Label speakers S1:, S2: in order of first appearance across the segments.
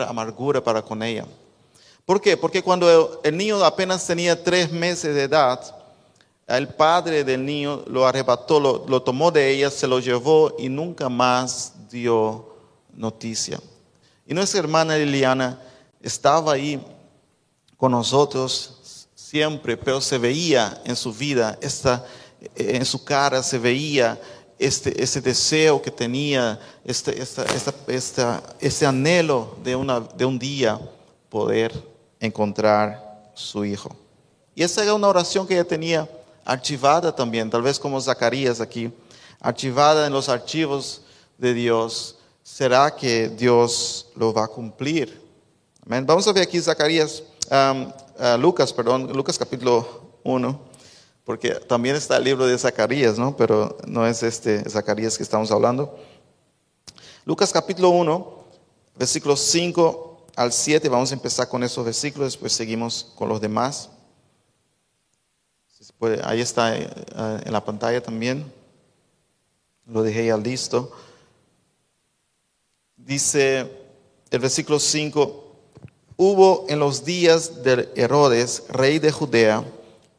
S1: amargura para con ella. ¿Por qué? Porque cuando el niño apenas tenía tres meses de edad, el padre del niño lo arrebató, lo, lo tomó de ella, se lo llevó y nunca más dio noticia. Y nuestra hermana Liliana estaba ahí con nosotros siempre, pero se veía en su vida, esta, en su cara se veía este, ese deseo que tenía, este, esta, esta, esta, ese anhelo de, una, de un día poder encontrar su hijo. Y esa era una oración que ella tenía archivada también, tal vez como Zacarías aquí, archivada en los archivos de Dios. ¿Será que Dios lo va a cumplir? Amén. Vamos a ver aquí Zacarías, um, uh, Lucas, perdón, Lucas capítulo 1 porque también está el libro de Zacarías, ¿no? Pero no es este Zacarías que estamos hablando. Lucas capítulo 1, versículos 5 al 7, vamos a empezar con esos versículos, después seguimos con los demás. Ahí está eh, en la pantalla también. Lo dejé ya listo. Dice el versículo 5, hubo en los días de Herodes, rey de Judea,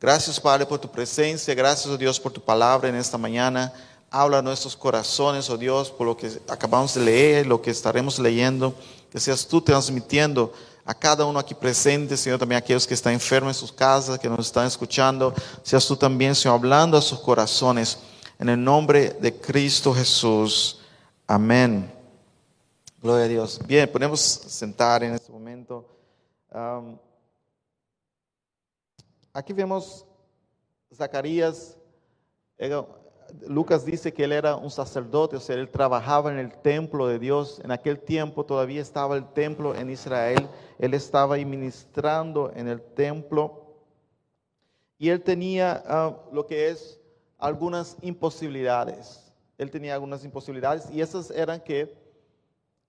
S1: Gracias, Padre, por tu presencia. Gracias, oh Dios, por tu palabra en esta mañana. Habla a nuestros corazones, oh Dios, por lo que acabamos de leer, lo que estaremos leyendo. Que seas tú transmitiendo a cada uno aquí presente, Señor, también a aquellos que están enfermos en sus casas, que nos están escuchando. Seas tú también, Señor, hablando a sus corazones. En el nombre de Cristo Jesús. Amén. Gloria a Dios. Bien, podemos sentar en este momento. Aquí vemos Zacarías, Lucas dice que él era un sacerdote, o sea, él trabajaba en el templo de Dios. En aquel tiempo todavía estaba el templo en Israel. Él estaba ministrando en el templo. Y él tenía ah, lo que es algunas imposibilidades. Él tenía algunas imposibilidades y esas eran que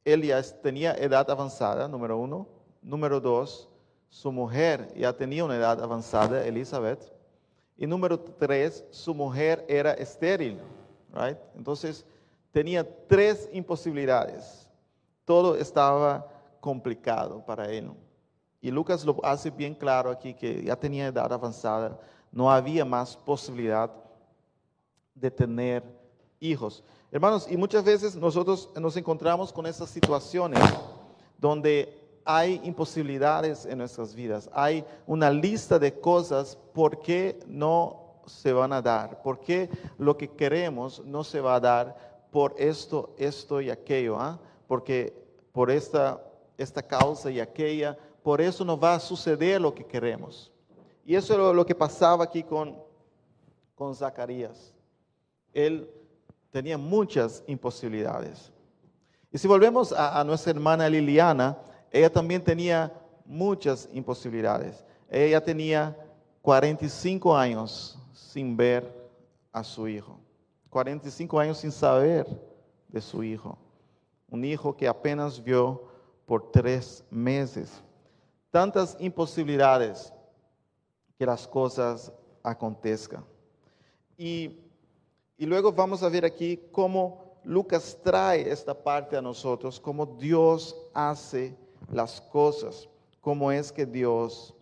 S1: él ya tenía edad avanzada, número uno. Número dos, su mujer ya tenía una edad avanzada, Elizabeth. Y número tres, su mujer era estéril. Right? Entonces, tenía tres imposibilidades. Todo estaba complicado para él. Y Lucas lo hace bien claro aquí que ya tenía edad avanzada, no había más posibilidad de tener hijos. Hermanos, y muchas veces nosotros nos encontramos con esas situaciones donde hay imposibilidades en nuestras vidas, hay una lista de cosas por qué no se van a dar, por qué lo que queremos no se va a dar por esto, esto y aquello, ¿ah? porque por esta, esta causa y aquella, por eso no va a suceder lo que queremos. Y eso es lo, que pasaba aquí con, con Zacarías. Él tenía muchas imposibilidades. Y si volvemos a nuestra hermana Liliana, ella también tenía muchas imposibilidades. Ella tenía 45 años sin ver a su hijo. 45 años sin saber de su hijo. Un hijo que apenas vio por tres meses. Tantas imposibilidades que las cosas acontezcan. Y, y luego vamos a ver aquí cómo Lucas trae esta parte a nosotros, cómo Dios hace las cosas, cómo es que Dios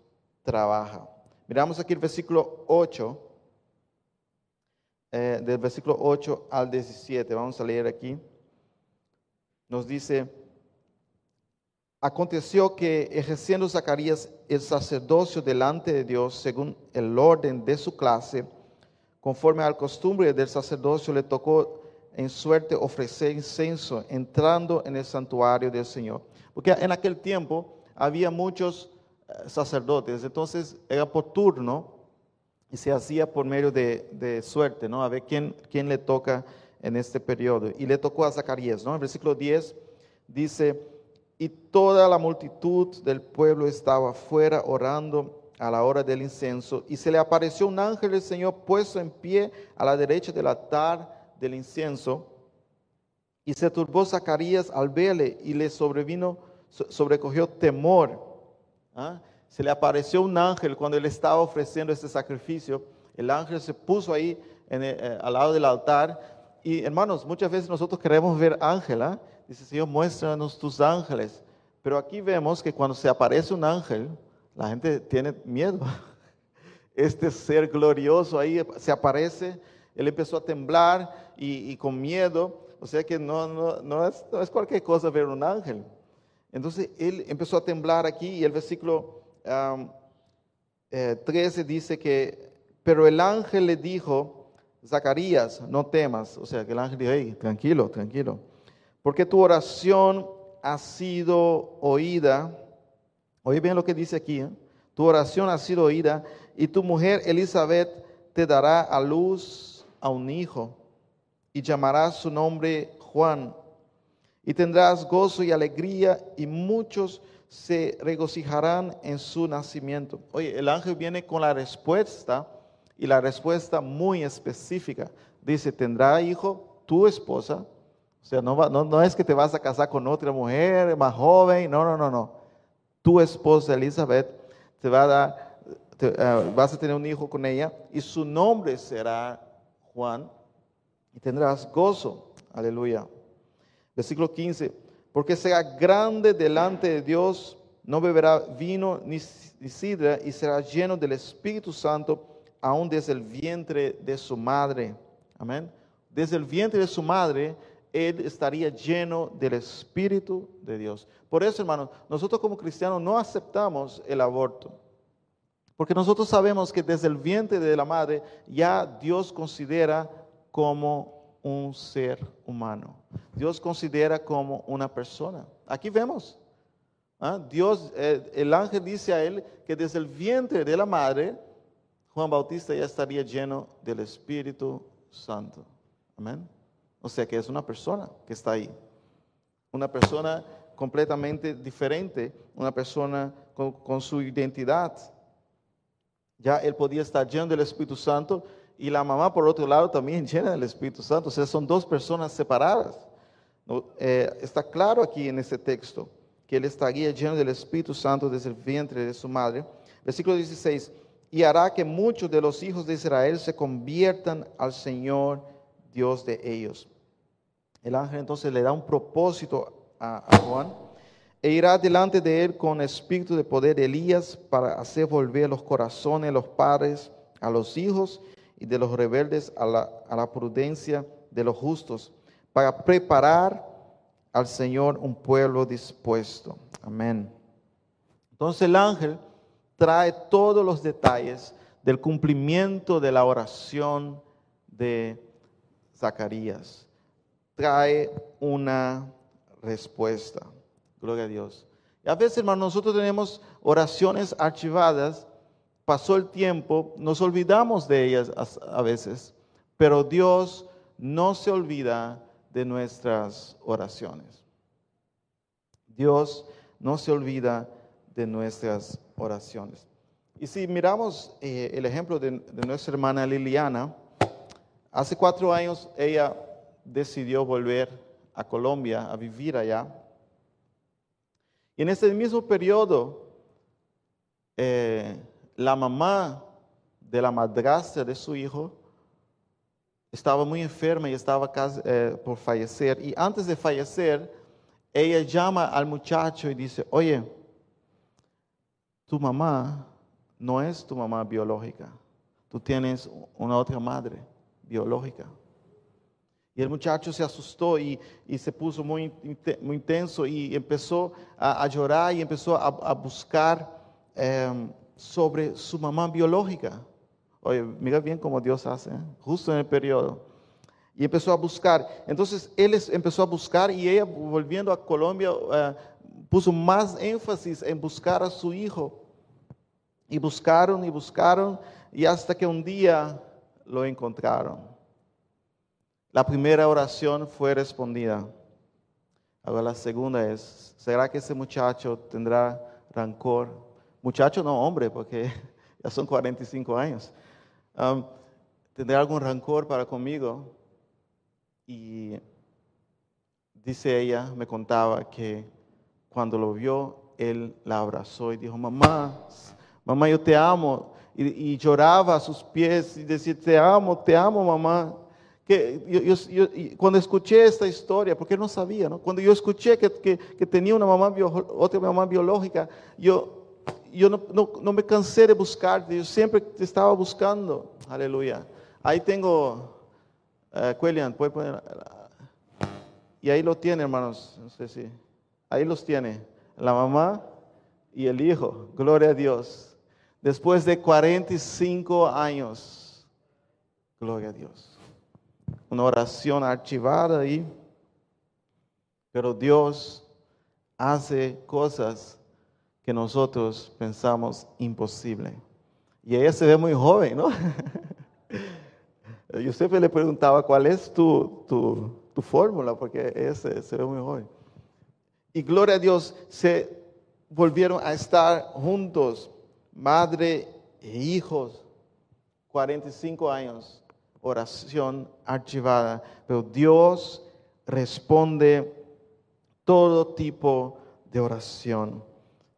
S1: trabaja. Miramos aquí el versículo 8, eh, del versículo 8 al 17, vamos a leer aquí. Nos dice, aconteció que ejerciendo Zacarías el sacerdocio delante de Dios según el orden de su clase, conforme al costumbre del sacerdocio, le tocó en suerte ofrecer incenso entrando en el santuario del Señor. Porque en aquel tiempo había muchos eh, sacerdotes, entonces era por turno y se hacía por medio de, suerte, ¿no? A ver quién, quién le toca en este periodo. Y le tocó a Zacarías, ¿no? En versículo 10 dice, y toda la multitud del pueblo estaba fuera orando a la hora del incenso, y se le apareció un ángel del Señor puesto en pie a la derecha del altar del incienso, y se turbó Zacarías al verle y le sobrevino, sobrecogió temor. ¿Ah? Se le apareció un ángel cuando él estaba ofreciendo este sacrificio. El ángel se puso ahí eh, al lado del altar. Y hermanos, muchas veces nosotros queremos ver ángel. ¿ah? Dice, Señor, muéstranos tus ángeles. Pero aquí vemos que cuando se aparece un ángel, la gente tiene miedo. Este ser glorioso ahí se aparece, él empezó a temblar y, con miedo. O sea que no, es, cualquier cosa ver un ángel. Entonces él empezó a temblar aquí y el versículo 13 eh, dice que, pero el ángel le dijo, Zacarías, no temas. O sea que el ángel dijo, hey, tranquilo, tranquilo. Porque tu oración ha sido oída Oye bien lo que dice aquí. ¿eh? Tu oración ha sido oída y tu mujer Elizabeth te dará a luz a un hijo y llamarás su nombre Juan. Y tendrás gozo y alegría y muchos se regocijarán en su nacimiento. Oye, el ángel viene con la respuesta y la respuesta muy específica. Dice, tendrá hijo tu esposa. O sea, no, no, no es que te vas a casar con otra mujer más joven. No, no, no, no tu esposa Elizabeth te va a dar, eh, vas a tener un hijo con ella y su nombre será Juan y tendrás gozo. Aleluya. Versículo 15. Porque sea grande delante de Dios, no beberá vino ni sidra y será lleno del Espíritu Santo aún desde el vientre de su madre. Amén. Desde el vientre de su madre él estaría lleno del Espíritu de Dios. Por eso, hermanos, nosotros como cristianos no aceptamos el aborto. Porque nosotros sabemos que desde el vientre de la madre ya Dios considera como un ser humano. Dios considera como una persona. Aquí vemos. ¿ah? Dios, eh, el ángel dice a él que desde el vientre de la madre, Juan Bautista ya estaría lleno del Espíritu Santo. Amén. O sea que es una persona que está ahí. Una persona completamente diferente, una persona con, su identidad. Ya él podía estar lleno del Espíritu Santo y la mamá, por otro lado, también llena del Espíritu Santo. O sea, son dos personas separadas. Eh, está claro aquí en este texto que él estaría lleno del Espíritu Santo desde el vientre de su madre. Versículo 16. Y hará que muchos de los hijos de Israel se conviertan al Señor Dios de ellos. El ángel entonces le da un propósito a, Juan e irá delante de él con espíritu de poder de Elías para hacer volver los corazones de los padres a los hijos y de los rebeldes a la, a la prudencia de los justos, para preparar al Señor un pueblo dispuesto. Amén. Entonces el ángel trae todos los detalles del cumplimiento de la oración de Zacarías. Trae una respuesta. Gloria a Dios. A veces, hermano, nosotros tenemos oraciones archivadas, pasó el tiempo, nos olvidamos de ellas a veces, pero Dios no se olvida de nuestras oraciones. Dios no se olvida de nuestras oraciones. Y si miramos eh, el ejemplo de nuestra hermana Liliana, Hace cuatro años ella decidió volver a Colombia a vivir allá. Y en ese mismo periodo, eh, la mamá de la madrastra de su hijo estaba muy enferma y estaba casi eh, por fallecer. Y antes de fallecer, ella llama al muchacho y dice, oye, tu mamá no es tu mamá biológica, tú tienes una otra madre biológica. Y el muchacho se asustó y, se puso muy, intenso y empezó a, llorar y empezó a, buscar em, sobre su mamá biológica. Oye, mira bien cómo Dios hace, ¿eh? justo en el periodo. Y empezó a buscar. Entonces él empezó a buscar y ella, volviendo a Colombia, eh, puso más énfasis en buscar a su hijo. Y buscaron y buscaron y hasta que un día lo encontraron. La primera oración fue respondida. Ahora la segunda es, ¿será que ese muchacho tendrá rancor? Muchacho no, hombre, porque ya son 45 años. Um, ¿Tendrá algún rancor para conmigo? Y dice ella, me contaba que cuando lo vio, él la abrazó y dijo, mamá, mamá, yo te amo. Y, lloraba a sus pies y decía, te amo, te amo, mamá. Que yo, cuando escuché esta historia, porque no sabía, ¿no? cuando yo escuché que, que, tenía una mamá otra mamá biológica, yo, yo no, no, me cansé de buscarte, yo siempre te estaba buscando. Aleluya. Ahí tengo, uh, puede poner, y ahí lo tiene, hermanos, no sé si, ahí los tiene la mamá y el hijo. Gloria a Dios. Después de 45 años. Gloria a Dios. Una oración archivada ahí. Pero Dios hace cosas que nosotros pensamos imposible. Y ella se ve muy joven, ¿no? Yo siempre le preguntaba cuál es tu, tu, fórmula, porque ella se ve muy joven y gloria a Dios, se volvieron a estar juntos, madre e hijos, 45 años, oración archivada, pero Dios responde todo tipo de oración.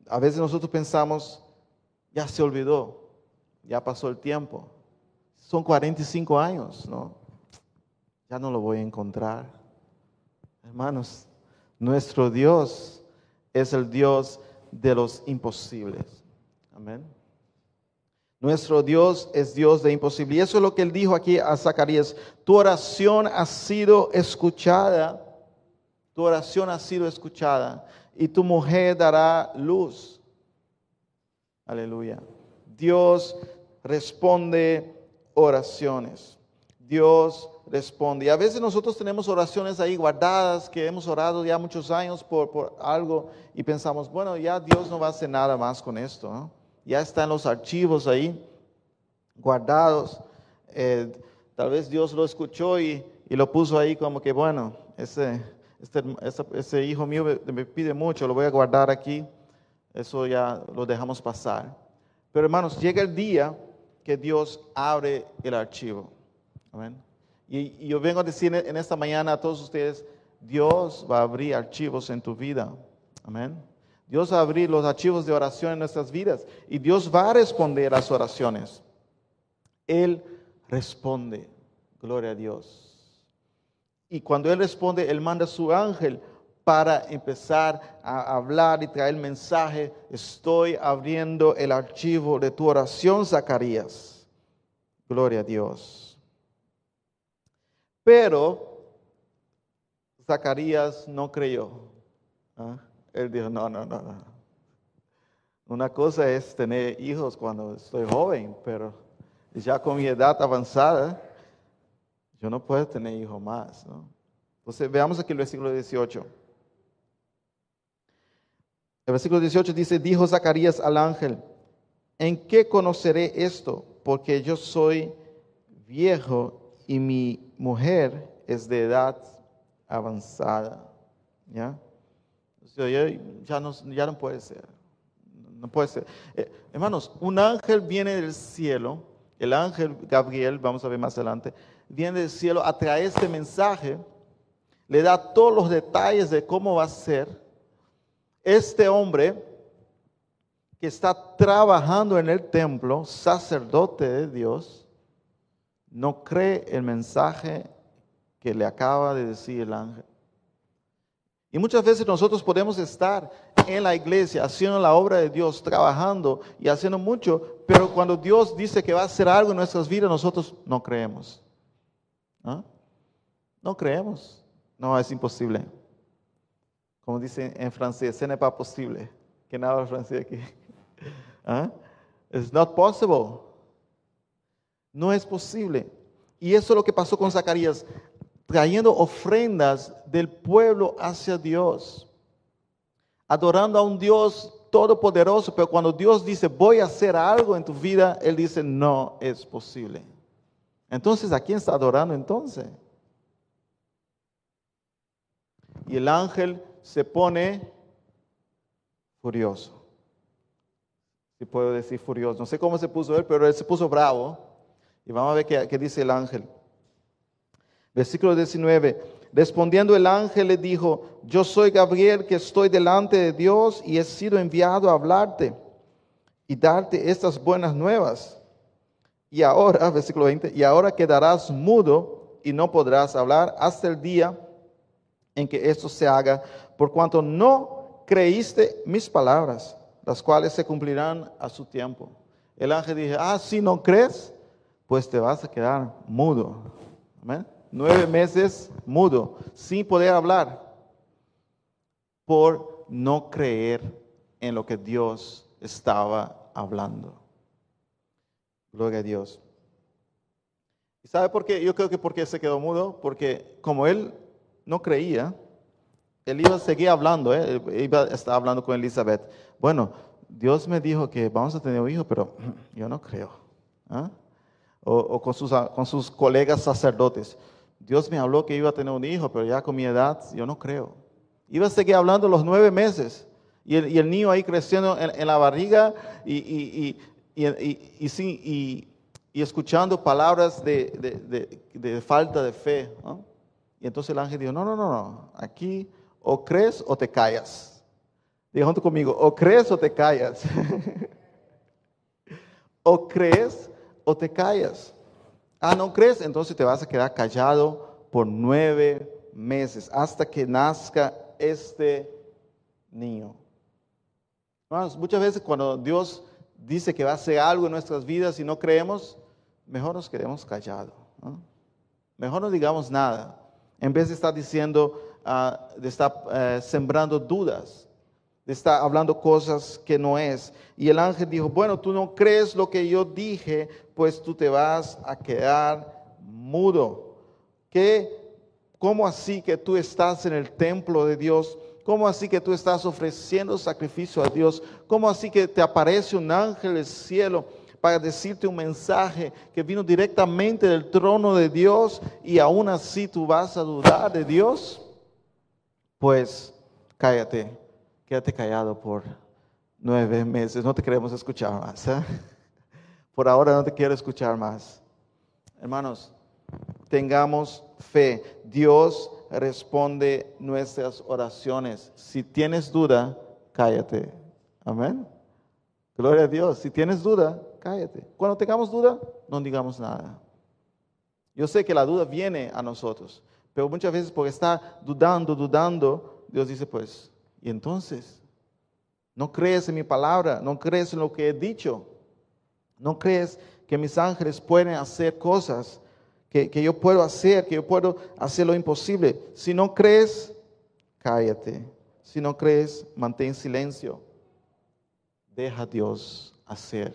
S1: A veces nosotros pensamos, ya se olvidó, ya pasó el tiempo. Son 45 años, ¿no? Ya no lo voy a encontrar. Hermanos, nuestro Dios es el Dios de los imposibles. Amén. Nuestro Dios es Dios de imposible. Y eso es lo que él dijo aquí a Zacarías. Tu oración ha sido escuchada. Tu oración ha sido escuchada. Y tu mujer dará luz. Aleluya. Dios responde oraciones. Dios responde. Y a veces nosotros tenemos oraciones ahí guardadas que hemos orado ya muchos años por, por algo y pensamos, bueno, ya Dios no va a hacer nada más con esto. Ya están los archivos ahí guardados. Eh, tal vez Dios lo escuchó y, y, lo puso ahí como que, bueno, ese, este, ese, hijo mío me, pide mucho, lo voy a guardar aquí. Eso ya lo dejamos pasar. Pero hermanos, llega el día que Dios abre el archivo. Amén. Y, yo vengo a decir en esta mañana a todos ustedes, Dios va a abrir archivos en tu vida. Amén. Dios va a abrir los archivos de oración en nuestras vidas y Dios va a responder a las oraciones. Él responde. Gloria a Dios. Y cuando Él responde, Él manda a su ángel para empezar a hablar y traer el mensaje. Estoy abriendo el archivo de tu oración, Zacarías. Gloria a Dios. Pero Zacarías no creyó. ¿ah? Él dijo, no, no, no, no. Una cosa es tener hijos cuando estoy joven, pero ya con mi edad avanzada, yo no puedo tener hijos más. Entonces veamos aquí el versículo 18. El versículo 18 dice, dijo Zacarías al ángel, ¿en qué conoceré esto? Porque yo soy viejo y mi mujer es de edad avanzada. ¿Ya? Ya, no, ya no puede ser. No puede ser. Eh, hermanos, un ángel viene del cielo, el ángel Gabriel, vamos a ver más adelante, viene del cielo a traer este mensaje, le da todos los detalles de cómo va a ser. Este hombre que está trabajando en el templo, sacerdote de Dios, no cree el mensaje que le acaba de decir el ángel. Y muchas veces nosotros podemos estar en la iglesia haciendo la obra de Dios, trabajando y haciendo mucho, pero cuando Dios dice que va a hacer algo en nuestras vidas, nosotros no creemos. ¿Ah? No creemos. No, es imposible. Como dice en francés, ce n'est pas possible. ¿Quién habla francés aquí? ¿Ah? It's not possible. No es posible. Y eso es lo que pasó con Zacarías, trayendo ofrendas del pueblo hacia Dios, adorando a un Dios todopoderoso, pero cuando Dios dice, voy a hacer algo en tu vida, Él dice, no es posible. Entonces, ¿a quién está adorando entonces? Y el ángel se pone furioso. Si puedo decir furioso. No sé cómo se puso él, pero él se puso bravo. Y vamos a ver qué, qué dice el ángel. Versículo 19. Respondiendo el ángel le dijo, yo soy Gabriel que estoy delante de Dios y he sido enviado a hablarte y darte estas buenas nuevas. Y ahora, versículo 20, y ahora quedarás mudo y no podrás hablar hasta el día en que esto se haga, por cuanto no creíste mis palabras, las cuales se cumplirán a su tiempo. El ángel dijo, ah, si no crees, pues te vas a quedar mudo. Nueve meses mudo, sin poder hablar, por no creer en lo que Dios estaba hablando. Gloria a Dios. ¿Y sabe por qué? Yo creo que porque se quedó mudo, porque como él no creía, él iba a seguir hablando, ¿eh? iba a estar hablando con Elizabeth. Bueno, Dios me dijo que vamos a tener un hijo, pero yo no creo. ¿ah? O, con, sus, con sus colegas sacerdotes. Dios me habló que iba a tener un hijo, pero ya con mi edad yo no creo. Iba a seguir hablando los nueve meses. Y el, niño ahí creciendo en, la barriga y, escuchando palabras de, falta de fe. Y entonces el ángel dijo, no, no, no, no, aquí o crees o te callas. Dijo junto conmigo, o crees o te callas. o crees o te callas. Ah, ¿no crees? Entonces te vas a quedar callado por nueve meses hasta que nazca este niño. muchas veces cuando Dios dice que va a hacer algo en nuestras vidas y no creemos, mejor nos quedemos callados. Mejor no digamos nada. En vez de estar diciendo, ah, de estar eh, sembrando dudas, estar hablando cosas que no es. Y el ángel dijo, bueno, tú no crees lo que yo dije, pues tú te vas a quedar mudo. ¿Qué? ¿Cómo así que tú estás en el templo de Dios? ¿Cómo así que tú estás ofreciendo sacrificio a Dios? ¿Cómo así que te aparece un ángel del cielo para decirte un mensaje que vino directamente del trono de Dios y aún así tú vas a dudar de Dios? Pues cállate, quédate callado por nueve meses, no te queremos escuchar más. ¿eh? Por ahora no te quiero escuchar más. Hermanos, tengamos fe. Dios responde nuestras oraciones. Si tienes duda, cállate. Amén. Gloria a Dios. Si tienes duda, cállate. Cuando tengamos duda, no digamos nada. Yo sé que la duda viene a nosotros, pero muchas veces porque está dudando, dudando, Dios dice, pues, y entonces, ¿no crees en mi palabra? ¿No crees en lo que he dicho? ¿No crees que mis ángeles pueden hacer cosas que, yo puedo hacer, que yo puedo hacer lo imposible? Si no crees, cállate. Si no crees, mantén silencio. Deja a Dios hacer.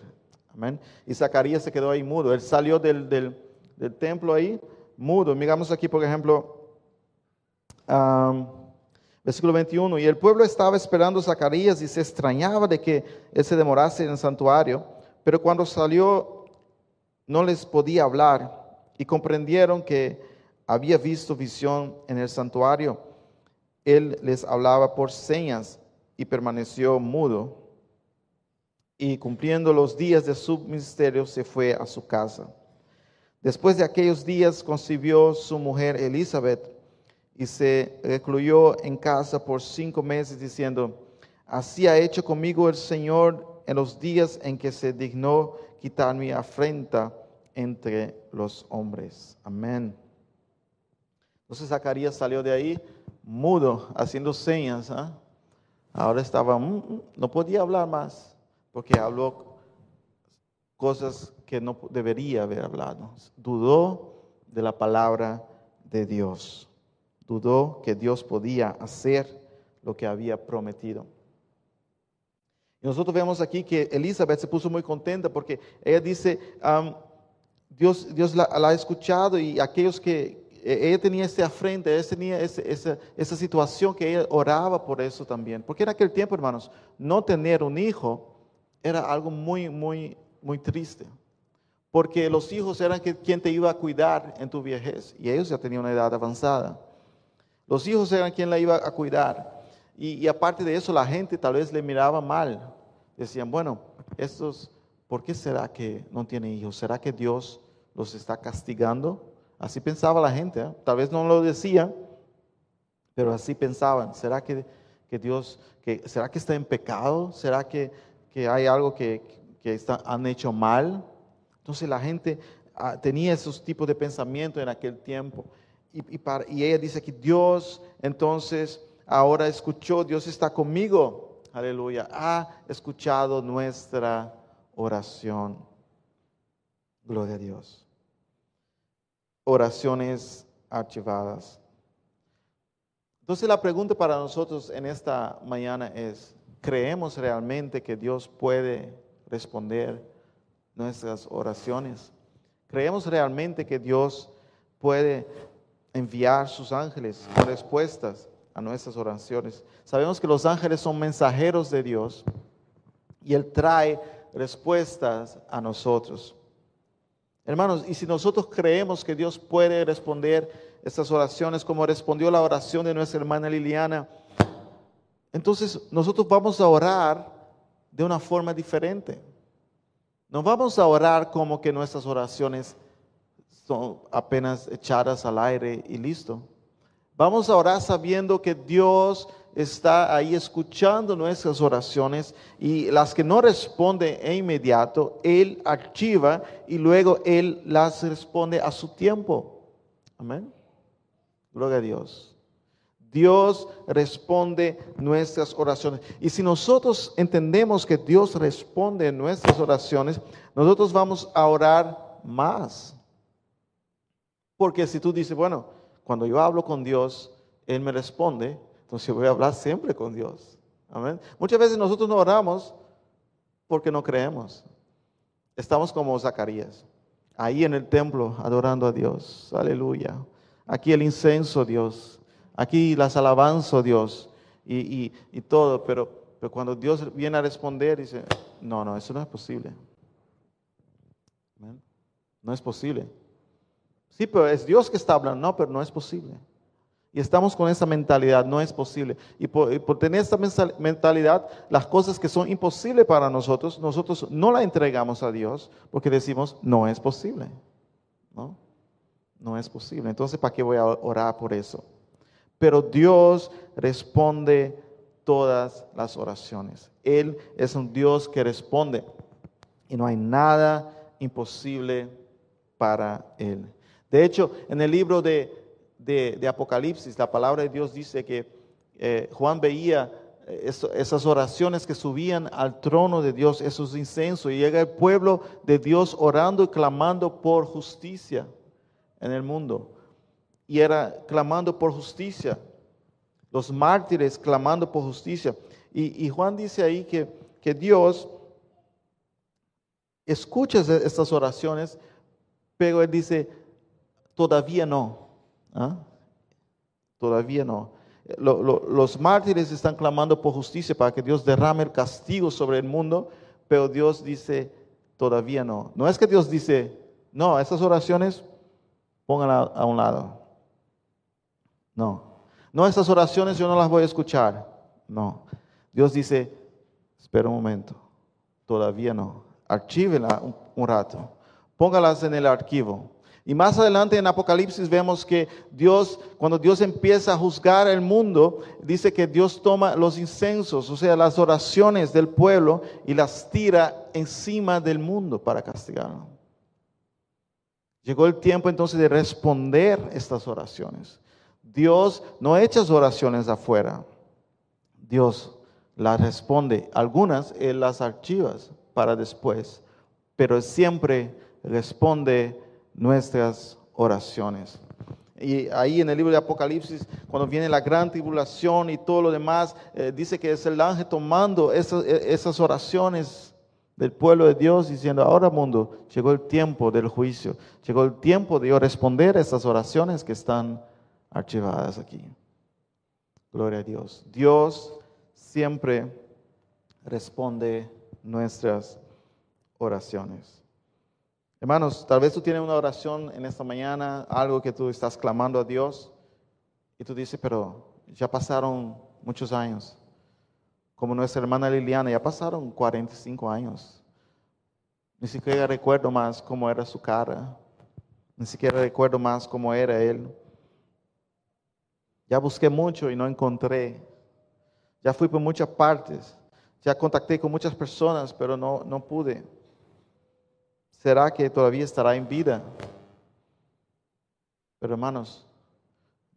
S1: Amén. Y Zacarías se quedó ahí mudo. Él salió del, templo ahí mudo. Miramos aquí, por ejemplo, versículo 21. Y el pueblo estaba esperando a Zacarías y se extrañaba de que él se demorase en el santuario. Pero cuando salió no les podía hablar y comprendieron que había visto visión en el santuario. Él les hablaba por señas y permaneció mudo. Y cumpliendo los días de su ministerio se fue a su casa. Después de aquellos días concibió su mujer Elizabeth y se recluyó en casa por cinco meses diciendo, así ha hecho conmigo el Señor en los días en que se dignó quitar mi afrenta entre los hombres. Amén. Entonces Zacarías salió de ahí mudo, haciendo señas. ¿ah? Ahora estaba, mm, mm, no podía hablar más, porque habló cosas que no debería haber hablado. Dudó de la palabra de Dios. Dudó que Dios podía hacer lo que había prometido. Y nosotros vemos aquí que Elizabeth se puso muy contenta porque ella dice, Dios, Dios la, ha escuchado y aquellos que ella tenía ese afrente, ella tenía esa, esa situación que ella oraba por eso también. Porque en aquel tiempo, hermanos, no tener un hijo era algo muy, muy, muy triste. Porque los hijos eran quien te iba a cuidar en tu viejez y ellos ya tenían una edad avanzada. Los hijos eran quien la iba a cuidar. Y, aparte de eso, la gente tal vez le miraba mal. Decían, bueno, estos, ¿por qué será que no tienen hijos? ¿Será que Dios los está castigando? Así pensaba la gente. ¿eh? Tal vez no lo decían, pero así pensaban. ¿Será que, que Dios, que, será que está en pecado? ¿Será que, que hay algo que, que está- han hecho mal? Entonces la gente ah, tenía esos tipos de pensamientos en aquel tiempo. Y, ella dice que Dios entonces ahora escuchó, Dios está conmigo, aleluya, ha escuchado nuestra oración. Gloria a Dios. Oraciones archivadas. Entonces la pregunta para nosotros en esta mañana es, ¿creemos realmente que Dios puede responder nuestras oraciones? ¿Creemos realmente que Dios puede enviar sus ángeles respuestas a nuestras oraciones? Sabemos que los ángeles son mensajeros de Dios y Él trae respuestas a nosotros. Hermanos, y si nosotros creemos que Dios puede responder estas oraciones como respondió la oración de nuestra hermana Liliana, entonces nosotros vamos a orar de una forma diferente. No vamos a orar como que nuestras oraciones son apenas echadas al aire y listo. Vamos a orar sabiendo que Dios está ahí escuchando nuestras oraciones y las que no responde en inmediato, Él archiva y luego Él las responde a su tiempo. Amén. Gloria a Dios. Dios responde nuestras oraciones. Y si nosotros entendemos que Dios responde nuestras oraciones, nosotros vamos a orar más. Porque si tú dices, bueno, cuando yo hablo con Dios, Él me responde, entonces yo voy a hablar siempre con Dios. Amén. Muchas veces nosotros no oramos porque no creemos. Estamos como Zacarías, ahí en el templo adorando a Dios. Aleluya. Aquí el incenso, Dios. Aquí las alabanzas, Dios. Y, y- y todo. Pero, pero cuando Dios viene a responder, dice, no, no, eso no es posible. No es posible. Sí, pero es Dios que está hablando. No, pero no es posible. Y estamos con esa mentalidad, no es posible. Y por, tener mensa- mentalidad, las cosas que son imposibles para nosotros, nosotros no la entregamos a Dios porque decimos, no es posible. ¿No? No es posible. Entonces, ¿para qué voy a orar por eso? Pero Dios responde todas las oraciones. Él es un Dios que responde. Y no hay nada imposible para Él. De hecho, en el libro de, Apocalipsis, la palabra de Dios dice que eh, Juan veía eh, esas oraciones que subían al trono de Dios, esos incensos, y llega el pueblo de Dios orando y clamando por justicia en el mundo. Y era clamando por justicia los mártires clamando por justicia. Y, Juan dice ahí que, Dios escucha es- estas oraciones, pero él dice, todavía no. ¿ah? Todavía no. Lo- lo- los mártires están clamando por justicia para que Dios derrame el castigo sobre el mundo, pero Dios dice, todavía no. No es que Dios dice, no, esas oraciones pónganlas a un lado. No. No, estas oraciones yo no las voy a escuchar. No. Dios dice, espera un momento. Todavía no. Archívela un, un rato. Póngalas en el archivo. Y más adelante en Apocalipsis vemos que Dios, cuando Dios empieza a juzgar el mundo, dice que Dios toma los incensos, o sea, las oraciones del pueblo, y las tira encima del mundo para castigarlo. Llegó el tiempo entonces de responder estas oraciones. Dios no echa oraciones afuera. Dios las responde. Algunas Él las archivas para después, pero siempre responde nuestras oraciones. Y ahí en el libro de Apocalipsis, cuando viene la gran tribulación y todo lo demás, eh, dice que es el ángel tomando esas, eh, esas oraciones del pueblo de Dios diciendo, ahora mundo, llegó el tiempo del juicio, llegó el tiempo de yo responder a esas oraciones que están archivadas aquí. Gloria a Dios. Dios siempre responde nuestras oraciones. Hermanos, tal vez tú tienes una oración en esta mañana, algo que tú estás clamando a Dios, y tú dices, pero ya pasaron muchos años. Como nuestra hermana Liliana, ya pasaron 45 años. Ni siquiera recuerdo más cómo era su cara. Ni siquiera recuerdo más cómo era él. Ya busqué mucho y no encontré. Ya fui por muchas partes. Ya contacté con muchas personas, pero no, no pude. ¿Será que todavía estará en vida? Pero hermanos,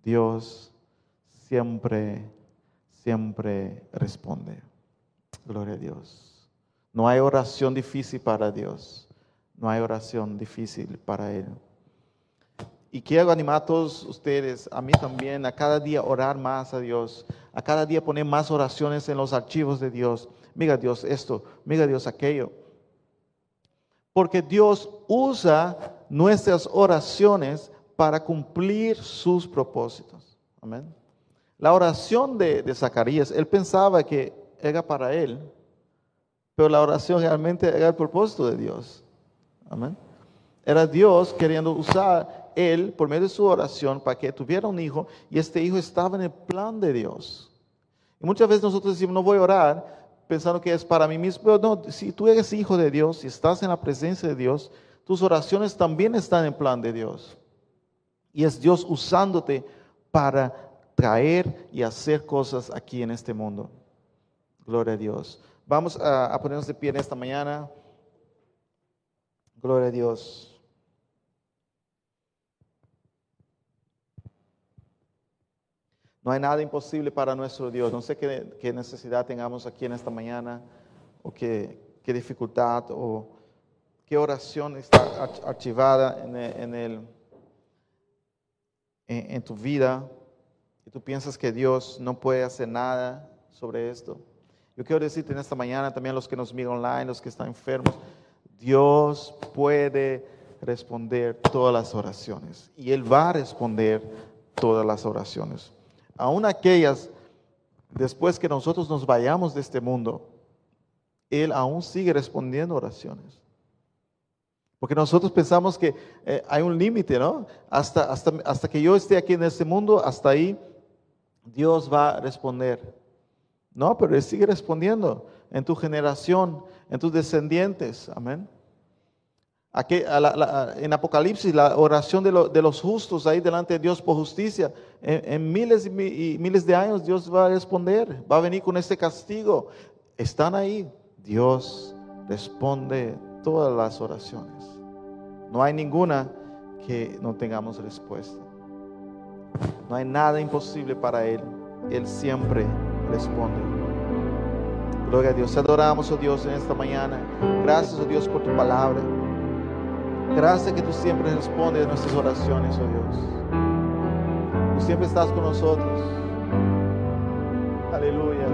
S1: Dios siempre, siempre responde. Gloria a Dios. No hay oración difícil para Dios. No hay oración difícil para Él. Y quiero animar a todos ustedes, a mí también, a cada día orar más a Dios, a cada día poner más oraciones en los archivos de Dios. Mira Dios esto, mira Dios aquello. Porque Dios usa nuestras oraciones para cumplir sus propósitos. Amén. La oración de, Zacarías, él pensaba que era para él, pero la oración realmente era el propósito de Dios. Amén. Era Dios queriendo usar él, por medio de su oración, para que tuviera un hijo, y este hijo estaba en el plan de Dios. Y muchas veces nosotros decimos, no voy a orar pensando que es para mí mismo, no, si tú eres hijo de Dios, si estás en la presencia de Dios, tus oraciones también están en plan de Dios. Y es Dios usándote para traer y hacer cosas aquí en este mundo. Gloria a Dios. Vamos a ponernos de pie en esta mañana. Gloria a Dios. No hay nada imposible para nuestro Dios. No sé qué, necesidad tengamos aquí en esta mañana, o qué, dificultad, o qué oración está archivada en, el, en, tu vida, y tú piensas que Dios no puede hacer nada sobre esto. Yo quiero decirte en esta mañana también a los que nos miran online, los que están enfermos, Dios puede responder todas las oraciones y Él va a responder todas las oraciones aún aquellas, después que nosotros nos vayamos de este mundo, Él aún sigue respondiendo oraciones. Porque nosotros pensamos que eh, hay un límite, ¿no? Hasta, hasta, hasta que yo esté aquí en este mundo, hasta ahí Dios va a responder. No, pero Él sigue respondiendo en tu generación, en tus descendientes. Amén en Apocalipsis, la oración de, los justos ahí delante de Dios por justicia, en, miles y, miles de años Dios va a responder, va a venir con este castigo. Están ahí, Dios responde todas las oraciones. No hay ninguna que no tengamos respuesta. No hay nada imposible para Él. Él siempre responde. Gloria a Dios. Adoramos, oh Dios, en esta mañana. Gracias, oh Dios, por tu palabra. Gracias que tú siempre respondes a nuestras oraciones, oh Dios. Tú siempre estás con nosotros. Aleluya.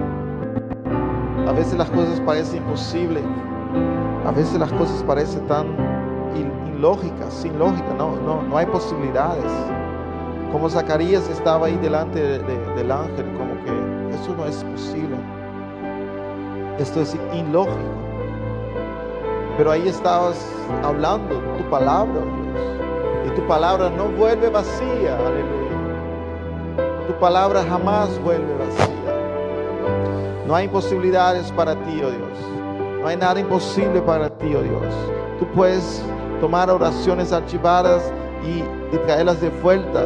S1: A veces las cosas parecen imposibles. A veces las cosas parecen tan ilógicas, sin lógica. No, no, no hay posibilidades. Como Zacarías estaba ahí delante del ángel, como que eso no es posible. Esto es ilógico. Pero ahí estabas hablando tu palabra, Dios. Y tu palabra no vuelve vacía, aleluya. Tu palabra jamás vuelve vacía. No hay imposibilidades para ti, oh Dios. No hay nada imposible para ti, oh Dios. Tú puedes tomar oraciones archivadas y, y traerlas de vuelta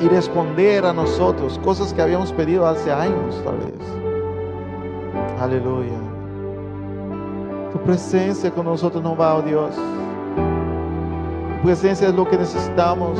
S1: y responder a nosotros cosas que habíamos pedido hace años, tal vez. Aleluya. Tu presencia con nosotros no va, oh Dios. Tu presencia es lo que necesitamos.